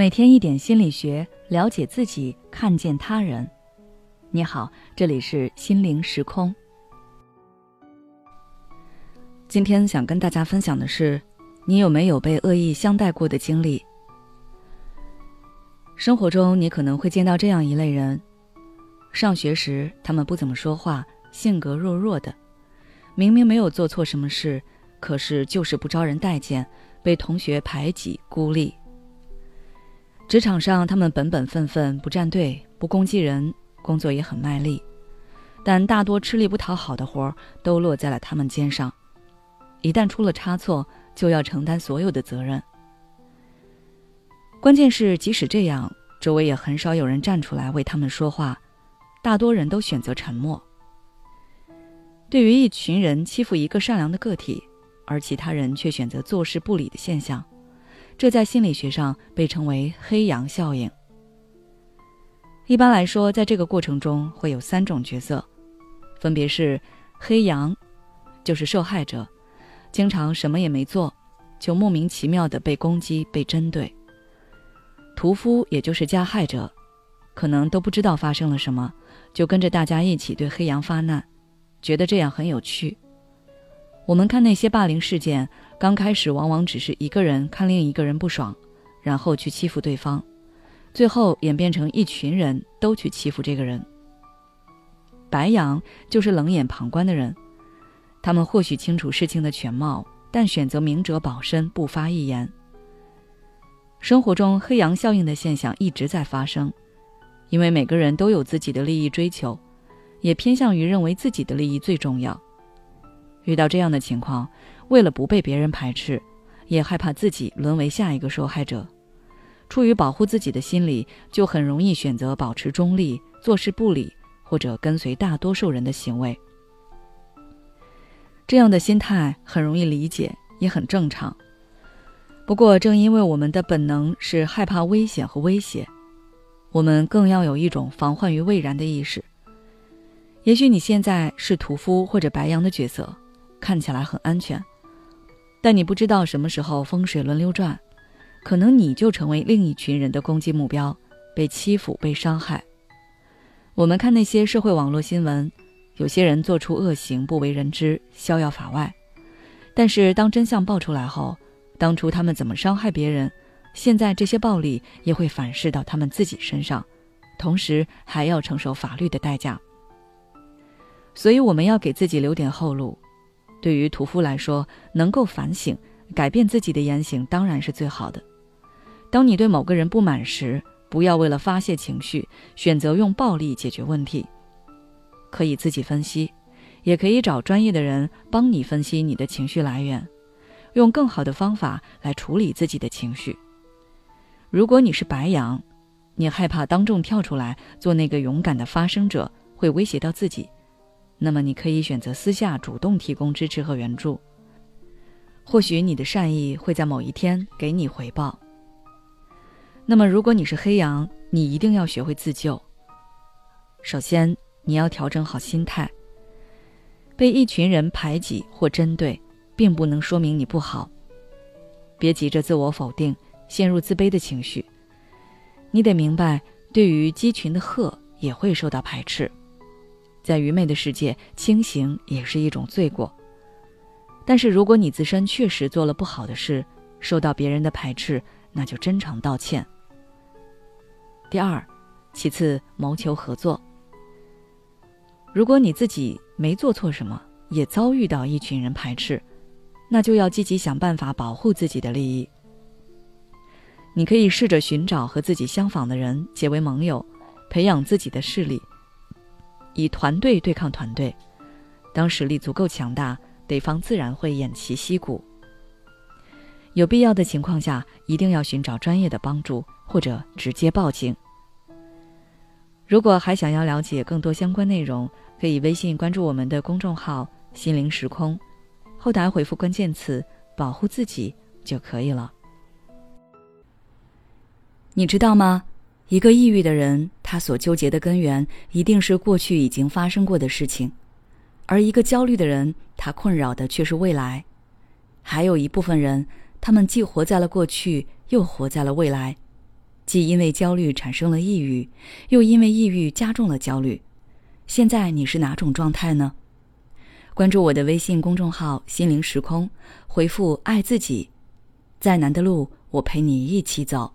每天一点心理学，了解自己，看见他人。你好，这里是心灵时空。今天想跟大家分享的是，你有没有被恶意相待过的经历？生活中，你可能会见到这样一类人：上学时，他们不怎么说话，性格弱弱的，明明没有做错什么事，可是就是不招人待见，被同学排挤孤立。职场上，他们本本分分，不站队，不攻击人，工作也很卖力，但大多吃力不讨好的活儿都落在了他们肩上，一旦出了差错，就要承担所有的责任。关键是，即使这样，周围也很少有人站出来为他们说话，大多人都选择沉默。对于一群人欺负一个善良的个体，而其他人却选择坐视不理的现象。这在心理学上被称为“黑羊效应”。一般来说，在这个过程中会有三种角色，分别是：黑羊，就是受害者，经常什么也没做，就莫名其妙的被攻击、被针对；屠夫，也就是加害者，可能都不知道发生了什么，就跟着大家一起对黑羊发难，觉得这样很有趣。我们看那些霸凌事件。刚开始往往只是一个人看另一个人不爽，然后去欺负对方，最后演变成一群人都去欺负这个人。白羊就是冷眼旁观的人，他们或许清楚事情的全貌，但选择明哲保身，不发一言。生活中黑羊效应的现象一直在发生，因为每个人都有自己的利益追求，也偏向于认为自己的利益最重要。遇到这样的情况。为了不被别人排斥，也害怕自己沦为下一个受害者，出于保护自己的心理，就很容易选择保持中立、坐视不理，或者跟随大多数人的行为。这样的心态很容易理解，也很正常。不过，正因为我们的本能是害怕危险和威胁，我们更要有一种防患于未然的意识。也许你现在是屠夫或者白羊的角色，看起来很安全。但你不知道什么时候风水轮流转，可能你就成为另一群人的攻击目标，被欺负、被伤害。我们看那些社会网络新闻，有些人做出恶行不为人知，逍遥法外。但是当真相爆出来后，当初他们怎么伤害别人，现在这些暴力也会反噬到他们自己身上，同时还要承受法律的代价。所以我们要给自己留点后路。对于屠夫来说，能够反省、改变自己的言行当然是最好的。当你对某个人不满时，不要为了发泄情绪，选择用暴力解决问题。可以自己分析，也可以找专业的人帮你分析你的情绪来源，用更好的方法来处理自己的情绪。如果你是白羊，你害怕当众跳出来做那个勇敢的发声者，会威胁到自己。那么你可以选择私下主动提供支持和援助，或许你的善意会在某一天给你回报。那么如果你是黑羊，你一定要学会自救。首先，你要调整好心态。被一群人排挤或针对，并不能说明你不好。别急着自我否定，陷入自卑的情绪。你得明白，对于鸡群的鹤也会受到排斥。在愚昧的世界，清醒也是一种罪过。但是，如果你自身确实做了不好的事，受到别人的排斥，那就真诚道歉。第二，其次谋求合作。如果你自己没做错什么，也遭遇到一群人排斥，那就要积极想办法保护自己的利益。你可以试着寻找和自己相仿的人结为盟友，培养自己的势力。以团队对抗团队，当实力足够强大，对方自然会偃旗息鼓。有必要的情况下，一定要寻找专业的帮助，或者直接报警。如果还想要了解更多相关内容，可以微信关注我们的公众号“心灵时空”，后台回复关键词“保护自己”就可以了。你知道吗？一个抑郁的人，他所纠结的根源一定是过去已经发生过的事情；而一个焦虑的人，他困扰的却是未来。还有一部分人，他们既活在了过去，又活在了未来。既因为焦虑产生了抑郁，又因为抑郁加重了焦虑。现在你是哪种状态呢？关注我的微信公众号“心灵时空”，回复“爱自己”，再难的路我陪你一起走。